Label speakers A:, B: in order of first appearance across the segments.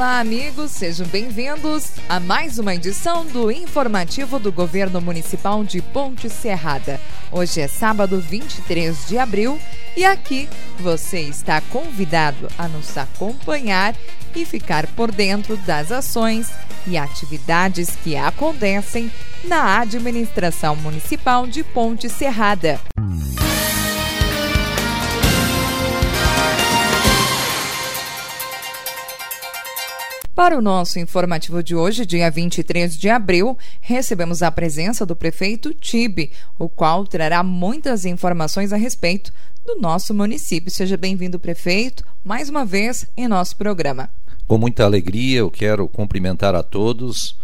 A: Olá, amigos, sejam bem-vindos a mais uma edição do informativo do Governo Municipal de Ponte Serrada. Hoje é sábado 23 de abril e aqui você está convidado a nos acompanhar e ficar por dentro das ações e atividades que acontecem na administração municipal de Ponte Serrada. Para o nosso informativo de hoje, dia 23 de abril, recebemos a presença do prefeito Tibe, o qual trará muitas informações a respeito do nosso município. Seja bem-vindo, prefeito, mais uma vez em nosso programa.
B: Com muita alegria, eu quero cumprimentar a todos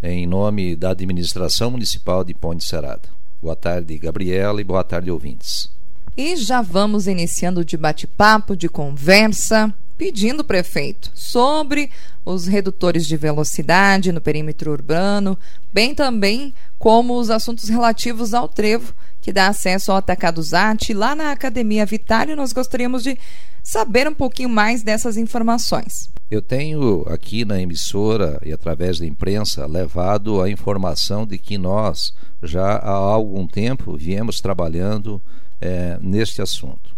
B: em nome da administração municipal de Ponte Serada. Boa tarde, Gabriela, e boa tarde, ouvintes.
A: E já vamos iniciando de bate-papo, de conversa pedindo, prefeito, sobre os redutores de velocidade no perímetro urbano, bem também como os assuntos relativos ao trevo, que dá acesso ao Atacado Zat. Lá na Academia Vitário, nós gostaríamos de saber um pouquinho mais dessas informações.
B: Eu tenho aqui na emissora e através da imprensa levado a informação de que nós já há algum tempo viemos trabalhando é, neste assunto.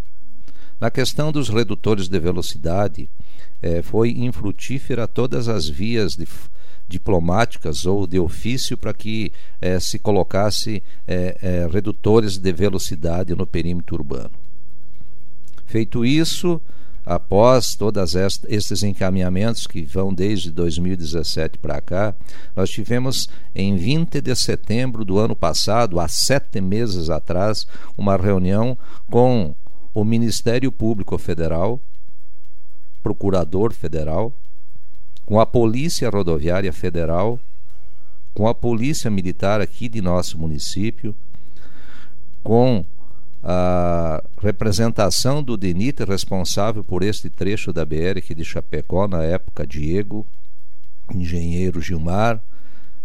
B: Na questão dos redutores de velocidade, eh, foi infrutífera todas as vias de, diplomáticas ou de ofício para que eh, se colocasse eh, redutores de velocidade no perímetro urbano. Feito isso, após todos estes encaminhamentos que vão desde 2017 para cá, nós tivemos em 20 de setembro do ano passado, há sete meses atrás, uma reunião com o Ministério Público Federal, Procurador Federal, com a Polícia Rodoviária Federal, com a Polícia Militar aqui de nosso município, com a representação do DENIT responsável por este trecho da BR aqui de Chapecó na época Diego, engenheiro Gilmar,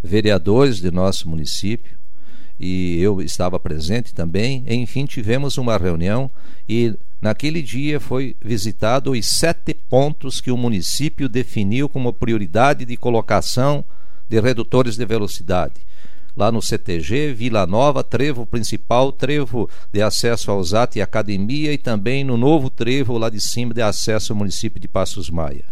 B: vereadores de nosso município, e eu estava presente também. Enfim, tivemos uma reunião e naquele dia foi visitado os sete pontos que o município definiu como prioridade de colocação de redutores de velocidade. Lá no CTG, Vila Nova, trevo principal, trevo de acesso ao ZAT e academia, e também no novo trevo lá de cima de acesso ao município de Passos Maia.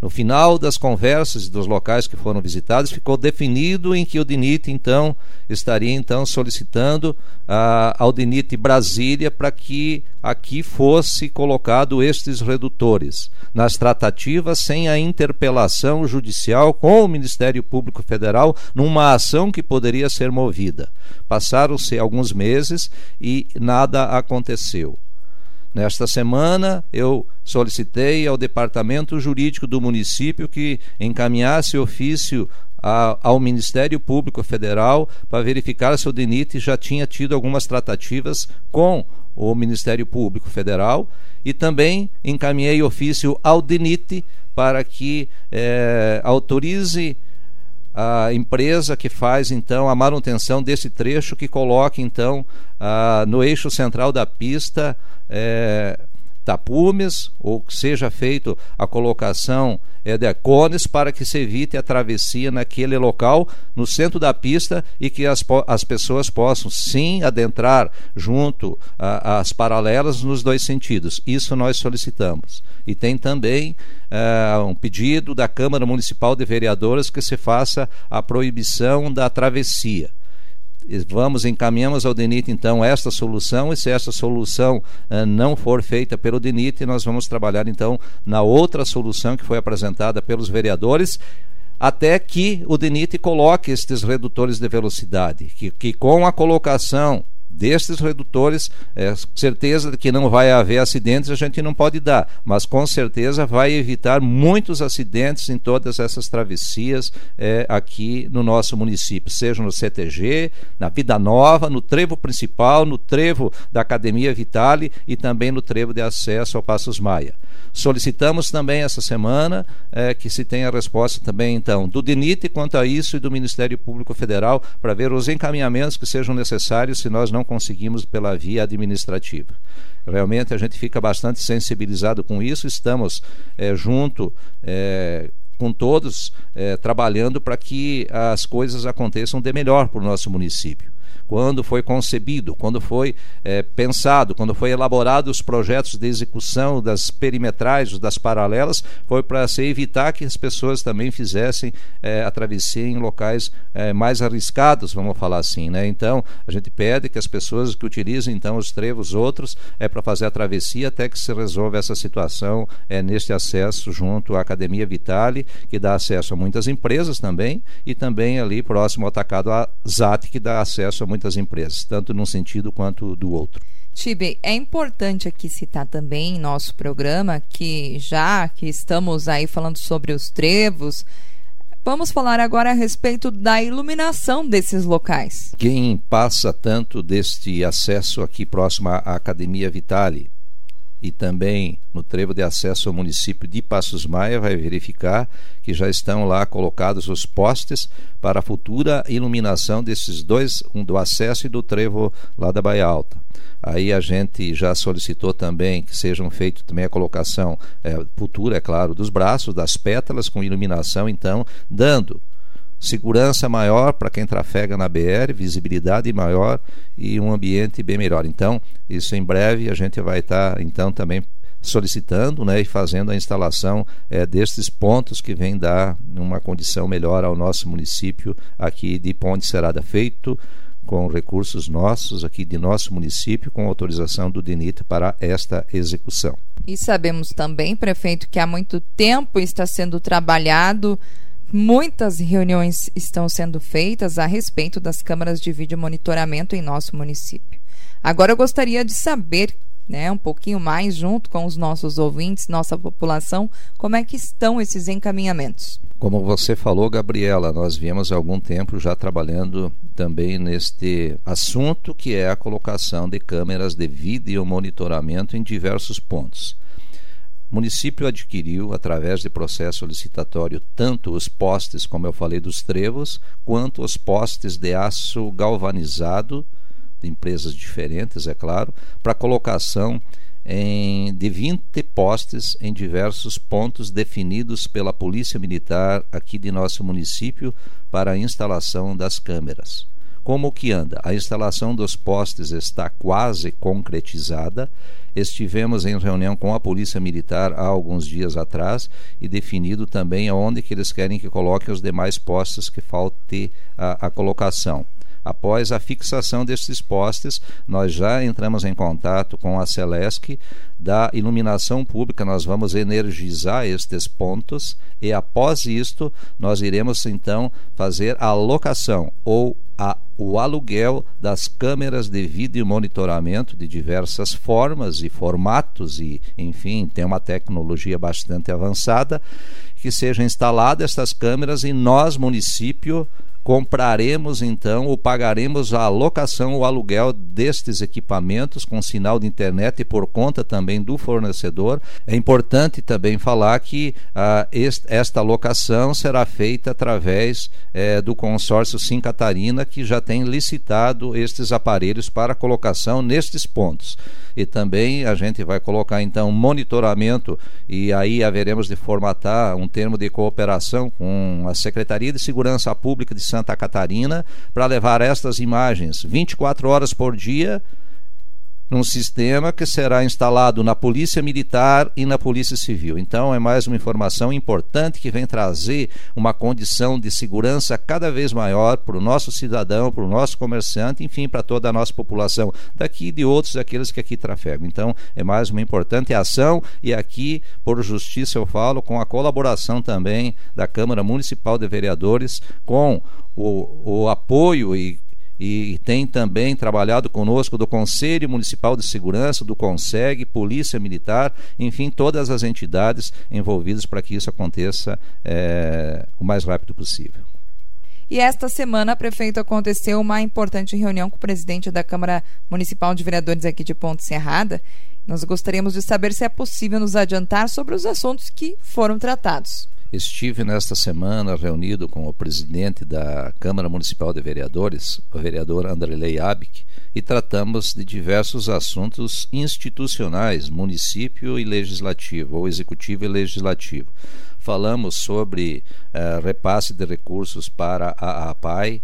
B: No final das conversas dos locais que foram visitados, ficou definido em que o DINIT então estaria então solicitando uh, ao DINIT Brasília para que aqui fosse colocado estes redutores nas tratativas sem a interpelação judicial com o Ministério Público Federal numa ação que poderia ser movida. Passaram-se alguns meses e nada aconteceu. Nesta semana, eu solicitei ao departamento jurídico do município que encaminhasse ofício a, ao Ministério Público Federal para verificar se o DENIT já tinha tido algumas tratativas com o Ministério Público Federal e também encaminhei ofício ao DENIT para que eh, autorize a empresa que faz então a manutenção desse trecho que coloque então no eixo central da pista é, tapumes ou que seja feito a colocação é, de cones para que se evite a travessia naquele local no centro da pista e que as, as pessoas possam sim adentrar junto às paralelas nos dois sentidos. Isso nós solicitamos. E tem também é, um pedido da Câmara Municipal de Vereadores que se faça a proibição da travessia vamos encaminhamos ao DENIT então esta solução e se essa solução uh, não for feita pelo DENIT, nós vamos trabalhar então na outra solução que foi apresentada pelos vereadores até que o DENIT coloque estes redutores de velocidade, que, que com a colocação destes redutores, é, certeza de que não vai haver acidentes a gente não pode dar, mas com certeza vai evitar muitos acidentes em todas essas travessias é, aqui no nosso município, seja no CTG, na Vida Nova, no trevo principal, no trevo da Academia Vitale e também no trevo de acesso ao Passos Maia. Solicitamos também essa semana é, que se tenha resposta também, então, do DINIT quanto a isso e do Ministério Público Federal para ver os encaminhamentos que sejam necessários se nós não conseguimos pela via administrativa. Realmente a gente fica bastante sensibilizado com isso, estamos é, junto é, com todos é, trabalhando para que as coisas aconteçam de melhor para o nosso município quando foi concebido, quando foi é, pensado, quando foi elaborado os projetos de execução das perimetrais, das paralelas, foi para se evitar que as pessoas também fizessem é, a travessia em locais é, mais arriscados, vamos falar assim, né? Então a gente pede que as pessoas que utilizem então os trevos outros é para fazer a travessia até que se resolva essa situação é, neste acesso junto à Academia Vitale, que dá acesso a muitas empresas também e também ali próximo ao atacado a ZAT, que dá acesso a muitas muitas empresas, tanto num sentido quanto do outro.
A: Tibe, é importante aqui citar também em nosso programa que já que estamos aí falando sobre os trevos, vamos falar agora a respeito da iluminação desses locais.
B: Quem passa tanto deste acesso aqui próximo à Academia Vitale, e também no trevo de acesso ao município de Passos Maia vai verificar que já estão lá colocados os postes para a futura iluminação desses dois, um do acesso e do trevo lá da Baía Alta. Aí a gente já solicitou também que sejam feitos também a colocação é, futura, é claro, dos braços, das pétalas com iluminação, então, dando segurança maior para quem trafega na BR, visibilidade maior e um ambiente bem melhor. Então, isso em breve a gente vai estar tá, então também solicitando né, e fazendo a instalação é, destes pontos que vem dar uma condição melhor ao nosso município aqui de Ponte Serada, feito com recursos nossos aqui de nosso município, com autorização do DENIT para esta execução.
A: E sabemos também, prefeito, que há muito tempo está sendo trabalhado Muitas reuniões estão sendo feitas a respeito das câmaras de vídeo monitoramento em nosso município. Agora eu gostaria de saber, né, um pouquinho mais junto com os nossos ouvintes, nossa população, como é que estão esses encaminhamentos.
B: Como você falou, Gabriela, nós viemos há algum tempo já trabalhando também neste assunto que é a colocação de câmeras de vídeo monitoramento em diversos pontos. O município adquiriu, através de processo licitatório, tanto os postes, como eu falei, dos trevos, quanto os postes de aço galvanizado, de empresas diferentes, é claro, para colocação em, de 20 postes em diversos pontos definidos pela Polícia Militar aqui de nosso município para a instalação das câmeras. Como que anda? A instalação dos postes está quase concretizada. Estivemos em reunião com a Polícia Militar há alguns dias atrás e definido também aonde que eles querem que coloque os demais postes que falte a, a colocação. Após a fixação desses postes, nós já entramos em contato com a Celesc da iluminação pública, nós vamos energizar estes pontos e após isto nós iremos então fazer a locação ou a, o aluguel das câmeras de vídeo monitoramento de diversas formas e formatos e enfim tem uma tecnologia bastante avançada que sejam instaladas estas câmeras e nós município compraremos então ou pagaremos a locação ou aluguel destes equipamentos com sinal de internet e por conta também do fornecedor. É importante também falar que ah, est esta locação será feita através eh, do consórcio Sim Catarina, que já tem licitado estes aparelhos para colocação nestes pontos. E também a gente vai colocar então monitoramento e aí haveremos de formatar um termo de cooperação com a Secretaria de Segurança Pública de Santa Catarina para levar estas imagens 24 horas por dia num sistema que será instalado na Polícia Militar e na Polícia Civil. Então, é mais uma informação importante que vem trazer uma condição de segurança cada vez maior para o nosso cidadão, para o nosso comerciante, enfim, para toda a nossa população, daqui e de outros, aqueles que aqui trafegam. Então, é mais uma importante ação e aqui, por justiça, eu falo, com a colaboração também da Câmara Municipal de Vereadores, com o, o apoio e e tem também trabalhado conosco do Conselho Municipal de Segurança, do CONSEG, Polícia Militar, enfim, todas as entidades envolvidas para que isso aconteça é, o mais rápido possível.
A: E esta semana, prefeito, aconteceu uma importante reunião com o presidente da Câmara Municipal de Vereadores aqui de Ponte Serrada. Nós gostaríamos de saber se é possível nos adiantar sobre os assuntos que foram tratados.
B: Estive nesta semana reunido com o presidente da Câmara Municipal de Vereadores, o vereador Andrelei Abic, e tratamos de diversos assuntos institucionais, município e legislativo, ou executivo e legislativo. Falamos sobre uh, repasse de recursos para a APAI,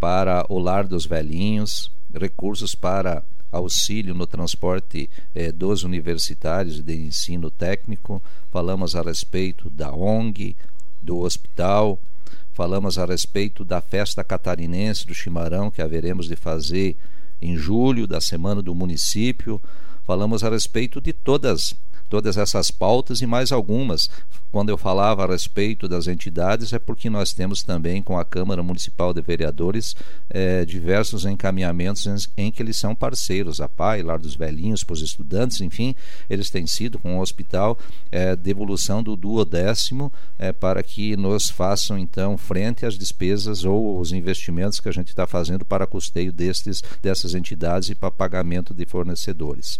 B: para o Lar dos Velhinhos, recursos para auxílio no transporte eh, dos universitários de ensino técnico, falamos a respeito da ONG, do hospital, falamos a respeito da festa catarinense do Chimarão que haveremos de fazer em julho, da semana do município, falamos a respeito de todas todas essas pautas e mais algumas. Quando eu falava a respeito das entidades, é porque nós temos também com a Câmara Municipal de Vereadores eh, diversos encaminhamentos em, em, que eles são parceiros, a PAI, Lar dos Velhinhos, para os estudantes, enfim, eles têm sido com o hospital eh, devolução do duodécimo eh, para que nos façam então frente às despesas ou os investimentos que a gente está fazendo para custeio destes, dessas entidades e para pagamento de fornecedores.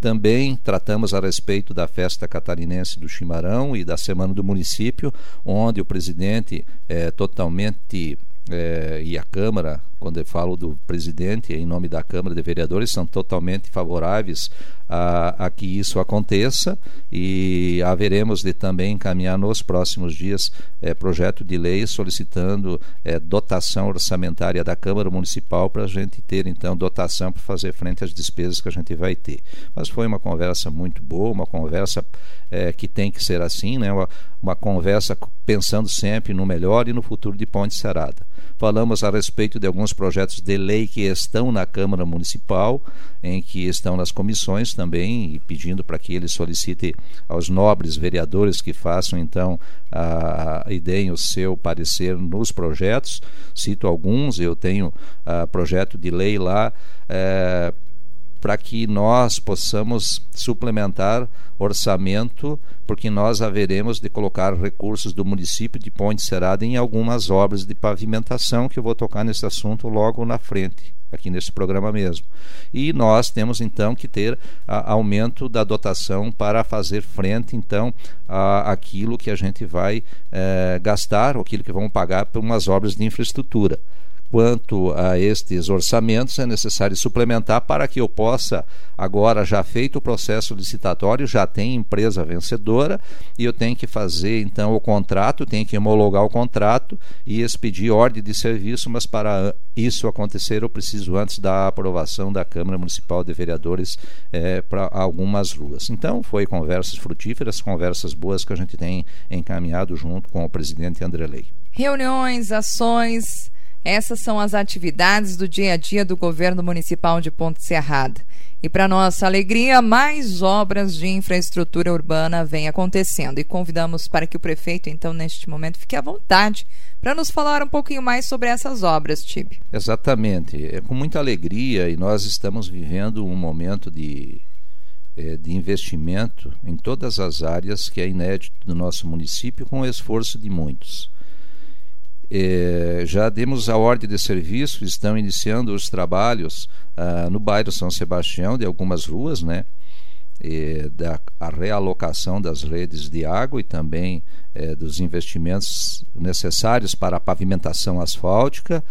B: Também tratamos a respeito da festa catarinense do Chimarão e da Semana do Município, onde o presidente é totalmente é, e a Câmara, quando eu falo do presidente, em nome da Câmara de Vereadores, são totalmente favoráveis a, a que isso aconteça e haveremos de também encaminhar nos próximos dias é, projeto de lei solicitando é, dotação orçamentária da Câmara Municipal para a gente ter então dotação para fazer frente às despesas que a gente vai ter. Mas foi uma conversa muito boa, uma conversa é, que tem que ser assim, né? uma, uma conversa pensando sempre no melhor e no futuro de Ponte Serada. Falamos a respeito de alguns projetos de lei que estão na Câmara Municipal, em que estão nas comissões também, e pedindo para que ele solicite aos nobres vereadores que façam então a, e deem o seu parecer nos projetos. Cito alguns, eu tenho a, projeto de lei lá. É, para que nós possamos suplementar orçamento, porque nós haveremos de colocar recursos do município de Ponte Serada em algumas obras de pavimentação, que eu vou tocar nesse assunto logo na frente, aqui nesse programa mesmo. E nós temos então que ter a, aumento da dotação para fazer frente então a aquilo que a gente vai eh, gastar, aquilo que vamos pagar por umas obras de infraestrutura quanto a estes orçamentos é necessário suplementar para que eu possa, agora já feito o processo licitatório, já tem empresa vencedora e eu tenho que fazer então o contrato, tenho que homologar o contrato e expedir ordem de serviço, mas para isso acontecer eu preciso antes da aprovação da Câmara Municipal de Vereadores é, para algumas ruas. Então foi conversas frutíferas, conversas boas que a gente tem encaminhado junto com o presidente André Lei.
A: Reuniões, ações essas são as atividades do dia a dia do governo municipal de Ponte Serrada. E para nossa alegria, mais obras de infraestrutura urbana vêm acontecendo. E convidamos para que o prefeito, então, neste momento, fique à vontade para nos falar um pouquinho mais sobre essas obras, Tibe.
B: Exatamente. É com muita alegria e nós estamos vivendo um momento de, é, de investimento em todas as áreas que é inédito do nosso município, com o esforço de muitos. É, já demos a ordem de serviço, estão iniciando os trabalhos ah, no bairro São Sebastião, de algumas ruas, né? Da realocação das redes de água e também é, dos investimentos necessários para a pavimentação asfáltica.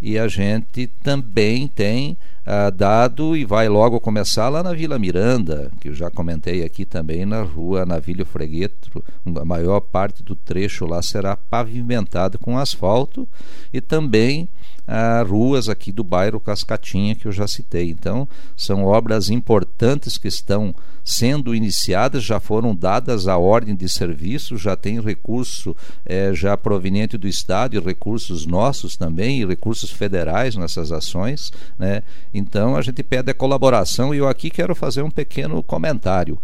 B: E a gente também tem ah, dado e vai logo começar lá na Vila Miranda, que eu já comentei aqui também na rua Navilho Fregueto, a maior parte do trecho lá será pavimentado com asfalto e também ah, ruas aqui do bairro Cascatinha que eu já citei. Então, são obras importantes que estão sendo iniciadas, já foram dadas a ordem de serviço, já tem recurso eh, já proveniente do Estado e recursos nossos também, e recursos federais nessas ações. Né? Então, a gente pede a colaboração e eu aqui quero fazer um pequeno comentário.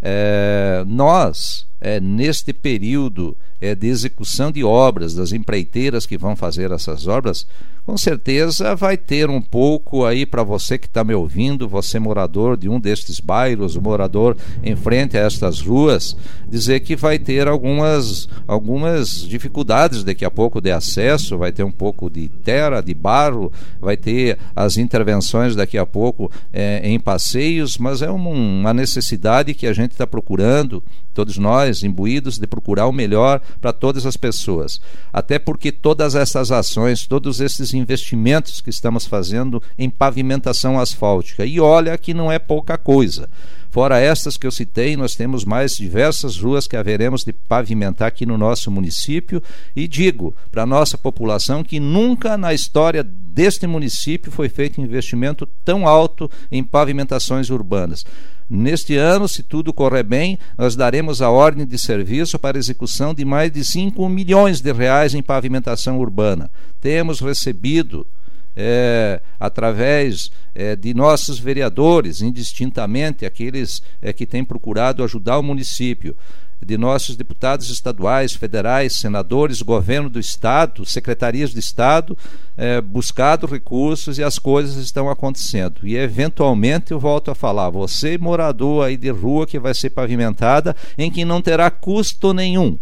B: É, nós, é, neste período é, de execução de obras, das empreiteiras que vão fazer essas obras, com certeza vai ter um pouco aí para você que está me ouvindo, você morador de um destes bairros, morador em frente a estas ruas, dizer que vai ter algumas, algumas dificuldades daqui a pouco de acesso, vai ter um pouco de terra, de barro, vai ter as intervenções daqui a pouco é, em passeios, mas é uma necessidade que a gente está procurando, todos nós nós imbuídos de procurar o melhor para todas as pessoas. Até porque todas essas ações, todos esses investimentos que estamos fazendo em pavimentação asfáltica, e olha que não é pouca coisa. Fora estas que eu citei, nós temos mais diversas ruas que haveremos de pavimentar aqui no nosso município e digo para a nossa população que nunca na história deste município foi feito investimento tão alto em pavimentações urbanas. Neste ano, se tudo correr bem, nós daremos a ordem de serviço para execução de mais de 5 milhões de reais em pavimentação urbana. Temos recebido é, através é, de nossos vereadores, indistintamente aqueles é, que têm procurado ajudar o município, de nossos deputados estaduais, federais, senadores, governo do Estado, secretarias de Estado, é, buscado recursos e as coisas estão acontecendo. E eventualmente eu volto a falar, você morador aí de rua que vai ser pavimentada, em que não terá custo nenhum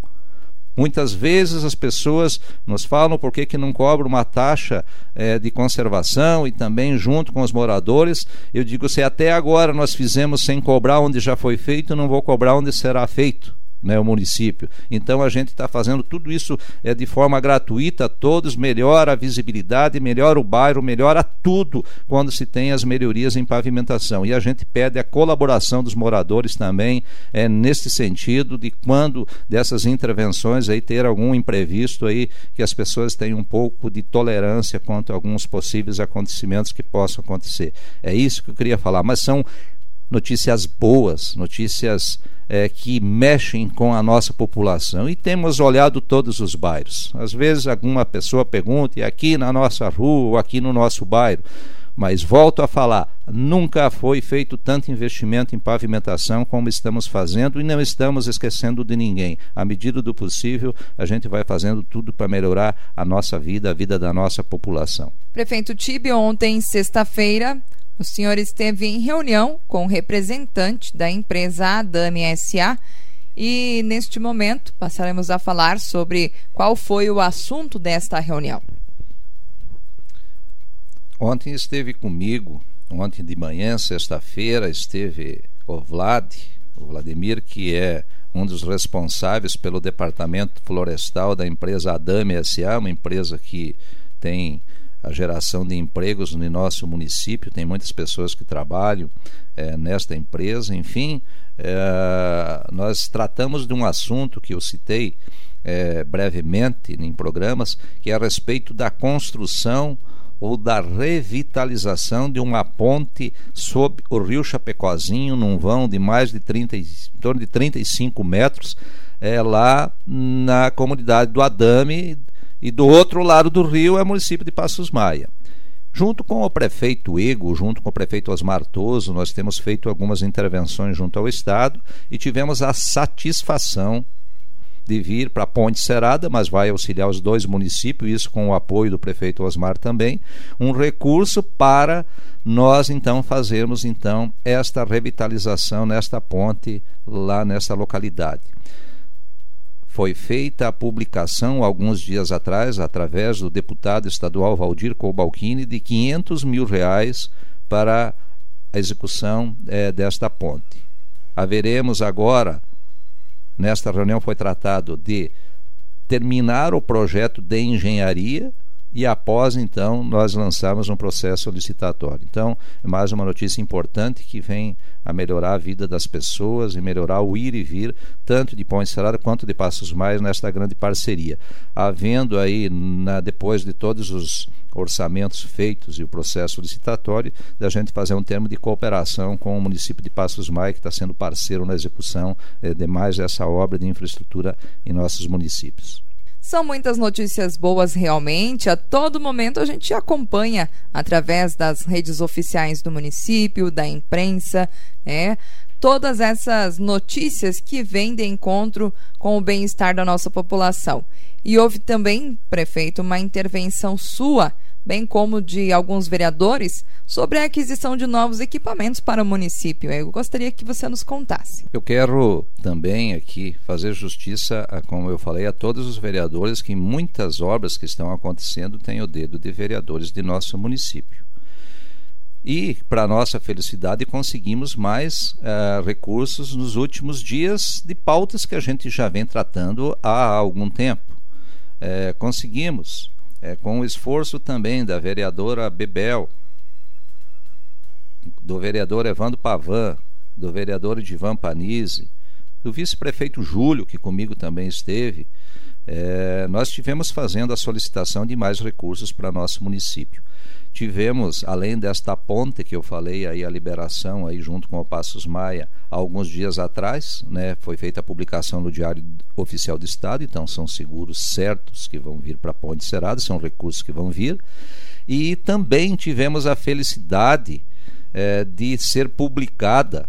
B: Muitas vezes as pessoas nos falam por que, que não cobra uma taxa é, de conservação e também junto com os moradores. Eu digo, se até agora nós fizemos sem cobrar onde já foi feito, não vou cobrar onde será feito né, o município. Então a gente está fazendo tudo isso é, de forma gratuita, todos melhora a visibilidade, melhora o bairro, melhora tudo quando se tem as melhorias em pavimentação. E a gente pede a colaboração dos moradores também é, nesse sentido de quando dessas intervenções aí ter algum imprevisto aí que as pessoas tenham um pouco de tolerância quanto a alguns possíveis acontecimentos que possam acontecer. É isso que eu queria falar, mas são notícias boas, notícias é, que mexem com a nossa população. E temos olhado todos os bairros. Às vezes alguma pessoa pergunta, e aqui na nossa rua, ou aqui no nosso bairro. Mas volto a falar, nunca foi feito tanto investimento em pavimentação como estamos fazendo e não estamos esquecendo de ninguém. À medida do possível, a gente vai fazendo tudo para melhorar a nossa vida, a vida da nossa população.
A: Prefeito Tibe, ontem, sexta-feira, o senhor esteve em reunião com o representante da empresa Adame SA e, neste momento, passaremos a falar sobre qual foi o assunto desta reunião.
B: Ontem esteve comigo, ontem de manhã, sexta-feira, esteve o Vlad, o Vladimir, que é um dos responsáveis pelo departamento florestal da empresa Adame SA, uma empresa que tem a geração de empregos no nosso município, tem muitas pessoas que trabalham é, nesta empresa, enfim, é, nós tratamos de um assunto que eu citei é, brevemente em programas, que é a respeito da construção ou da revitalização de uma ponte sob o rio Chapecozinho, num vão de mais de 30, em torno de 35 metros, é, lá na comunidade do Adame, e do outro lado do rio é o município de Passos Maia. Junto com o prefeito Ego, junto com o prefeito Osmar Toso, nós temos feito algumas intervenções junto ao Estado e tivemos a satisfação de vir para Ponte Serada, mas vai auxiliar os dois municípios, isso com o apoio do prefeito Osmar também, um recurso para nós então fazermos então esta revitalização nesta ponte lá nesta localidade foi feita a publicação alguns dias atrás, através do deputado estadual Valdir Cobalcini, de 500 mil reais para a execução é, desta ponte. Haveremos agora, nesta reunião foi tratado de terminar o projeto de engenharia e após então nós lançamos um processo licitatório. Então, é mais uma notícia importante que vem a melhorar a vida das pessoas e melhorar o ir e vir, tanto de Ponte Serrada quanto de Passos Mais nesta grande parceria. Havendo aí, na, depois de todos os orçamentos feitos e o processo licitatório, da gente fazer um termo de cooperação com o município de Passos Maia, que está sendo parceiro na execução eh, de mais essa obra de infraestrutura em nossos municípios.
A: São muitas notícias boas realmente. A todo momento a gente acompanha através das redes oficiais do município, da imprensa, né? Todas essas notícias que vêm de encontro com o bem-estar da nossa população. E houve também, prefeito, uma intervenção sua bem como de alguns vereadores, sobre a aquisição de novos equipamentos para o município. Eu gostaria que você nos contasse.
B: Eu quero também aqui fazer justiça, a, como eu falei, a todos os vereadores que muitas obras que estão acontecendo têm o dedo de vereadores de nosso município. E, para nossa felicidade, conseguimos mais uh, recursos nos últimos dias de pautas que a gente já vem tratando há algum tempo. É, conseguimos, é, com o esforço também da vereadora Bebel, do vereador Evandro Pavan, do vereador Edivan Panise, do vice-prefeito Júlio, que comigo também esteve, é, nós tivemos fazendo a solicitação de mais recursos para nosso município. Tivemos, além desta ponte que eu falei aí, a liberação aí junto com o Passos Maia, alguns dias atrás, né, foi feita a publicação no Diário Oficial do Estado, então são seguros certos que vão vir para a Ponte Serada, são recursos que vão vir. E também tivemos a felicidade é, de ser publicada,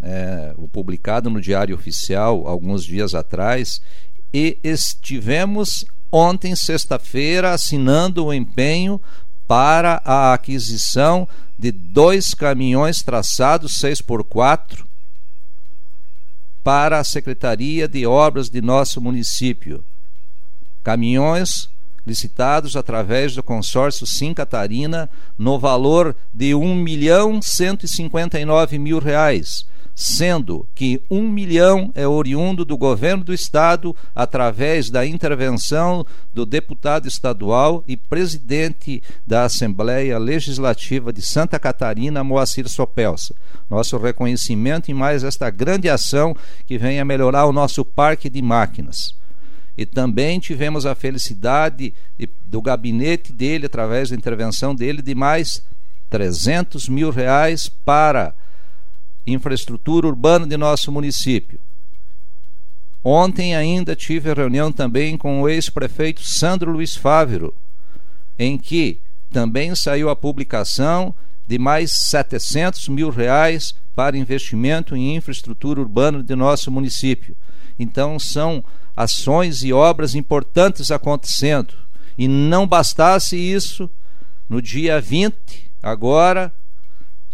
B: é, publicado no Diário Oficial alguns dias atrás, e estivemos ontem, sexta-feira, assinando o empenho para a aquisição de dois caminhões traçados 6x4 para a Secretaria de Obras de nosso município. Caminhões licitados através do consórcio Sim Catarina no valor de R$ 1.159.000 sendo que um milhão é oriundo do governo do estado através da intervenção do deputado estadual e presidente da Assembleia Legislativa de Santa Catarina, Moacir Sopelsa. Nosso reconhecimento em mais esta grande ação que vem a melhorar o nosso parque de máquinas. E também tivemos a felicidade de, do gabinete dele, através da intervenção dele, de mais 300 mil reais para infraestrutura urbana de nosso município. Ontem ainda tive reunião também com o ex-prefeito Sandro Luiz Fávero, em que também saiu a publicação de mais 700 mil reais para investimento em infraestrutura urbana de nosso município. Então são ações e obras importantes acontecendo. E não bastasse isso, no dia 20, agora,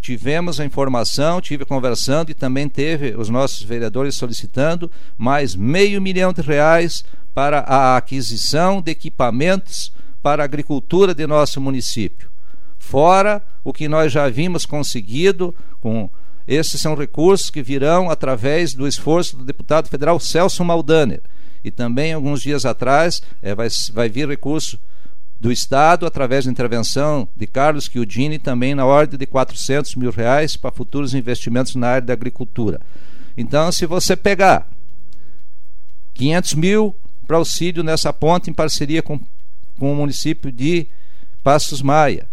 B: tivemos a informação, tive conversando e também teve os nossos vereadores solicitando mais meio milhão de reais para a aquisição de equipamentos para a agricultura de nosso município. Fora o que nós já vimos conseguido com esses são recursos que virão através do esforço do deputado federal Celso Maldaner. E também, alguns dias atrás, é, vai, vai vir recurso do Estado, através da intervenção de Carlos Chiudini, também na ordem de 400 mil reais para futuros investimentos na área da agricultura. Então, se você pegar 500 mil para auxílio nessa ponte em parceria com, com o município de Passos Maia,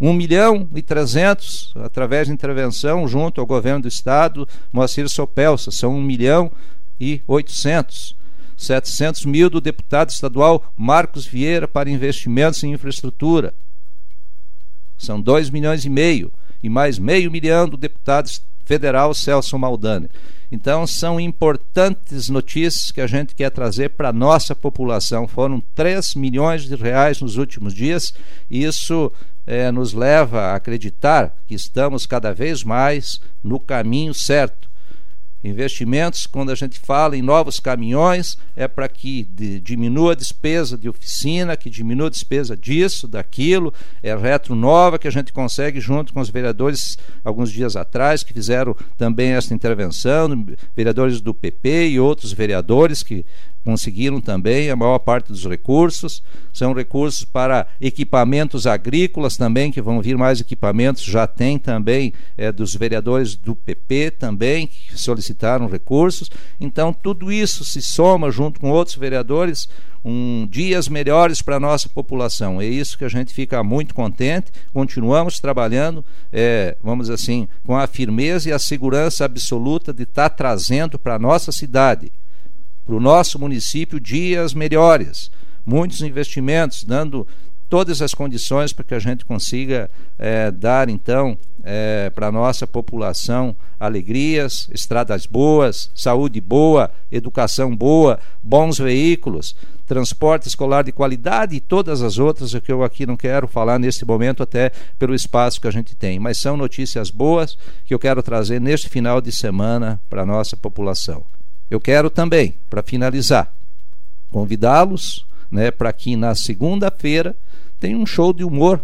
B: 1 milhão e 300 através de intervenção junto ao governo do estado, Moacir Sopelsa, são 1 milhão e 800. 700 mil do deputado estadual Marcos Vieira para investimentos em infraestrutura. São 2 milhões e meio. E mais meio milhão do deputado federal Celso Maldani. Então são importantes notícias que a gente quer trazer para a nossa população. Foram 3 milhões de reais nos últimos dias e isso é, nos leva a acreditar que estamos cada vez mais no caminho certo Investimentos, quando a gente fala em novos caminhões, é para que de, diminua a despesa de oficina, que diminua a despesa disso, daquilo. É retro nova que a gente consegue, junto com os vereadores, alguns dias atrás, que fizeram também essa intervenção, vereadores do PP e outros vereadores que conseguiram também a maior parte dos recursos. São recursos para equipamentos agrícolas também, que vão vir mais equipamentos, já tem também é, dos vereadores do PP também, que solicitaram recursos. Então, tudo isso se soma junto com outros vereadores. Um, dias melhores para a nossa população. É isso que a gente fica muito contente. Continuamos trabalhando, é, vamos assim, com a firmeza e a segurança absoluta de estar tá trazendo para a nossa cidade para o nosso município dias melhores, muitos investimentos, dando todas as condições para que a gente consiga é, dar então é, para a nossa população alegrias, estradas boas, saúde boa, educação boa, bons veículos, transporte escolar de qualidade e todas as outras que eu aqui não quero falar neste momento até pelo espaço que a gente tem, mas são notícias boas que eu quero trazer neste final de semana para a nossa população. Eu quero também, para finalizar, convidá-los né, para que na segunda-feira tenha um show de humor,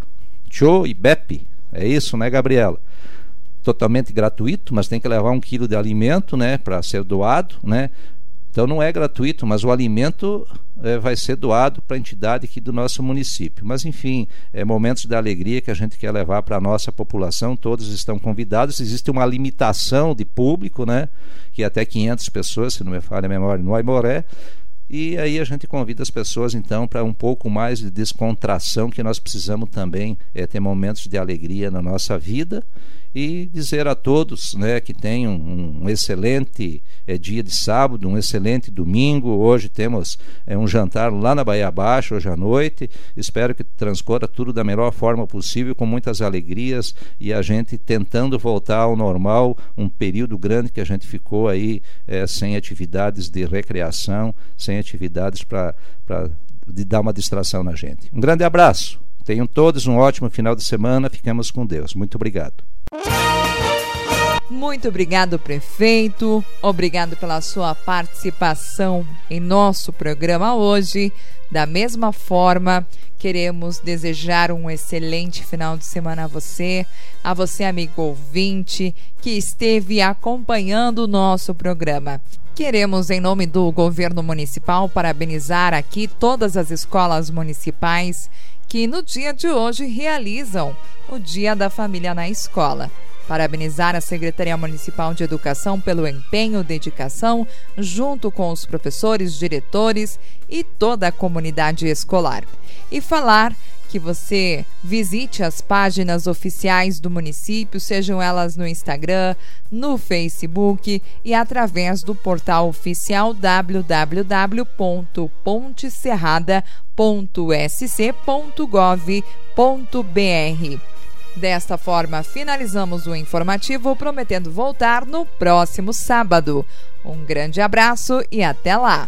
B: show e Beppe, É isso, né, Gabriela? Totalmente gratuito, mas tem que levar um quilo de alimento, né, para ser doado, né? Então não é gratuito, mas o alimento é, vai ser doado para a entidade aqui do nosso município. Mas enfim, é momentos de alegria que a gente quer levar para a nossa população. Todos estão convidados. Existe uma limitação de público, né? Que é até 500 pessoas, se não me falha a memória, no Aimoré. E aí a gente convida as pessoas então para um pouco mais de descontração, que nós precisamos também é, ter momentos de alegria na nossa vida e dizer a todos né, que tenham um, excelente é, dia de sábado, um excelente domingo. Hoje temos é, um jantar lá na Bahia Baixa, hoje à noite. Espero que transcorra tudo da melhor forma possível, com muitas alegrias e a gente tentando voltar ao normal. Um período grande que a gente ficou aí é, sem atividades de recreação, sem atividades para dar uma distração na gente. Um grande abraço. Tenham todos um ótimo final de semana. Ficamos com Deus. Muito obrigado.
A: Música muito obrigado, prefeito. Obrigado pela sua participação em nosso programa hoje. Da mesma forma, queremos desejar um excelente final de semana a você, a você, amigo ouvinte, que esteve acompanhando o nosso programa. Queremos, em nome do governo municipal, parabenizar aqui todas as escolas municipais que no dia de hoje realizam o Dia da Família na Escola. Parabenizar a Secretaria Municipal de Educação pelo empenho, dedicação, junto com os professores, diretores e toda a comunidade escolar. E falar que você visite as páginas oficiais do município, sejam elas no Instagram, no Facebook e através do portal oficial www.pontecerrada.sc.gov.br. Desta forma, finalizamos o informativo, prometendo voltar no próximo sábado. Um grande abraço e até lá!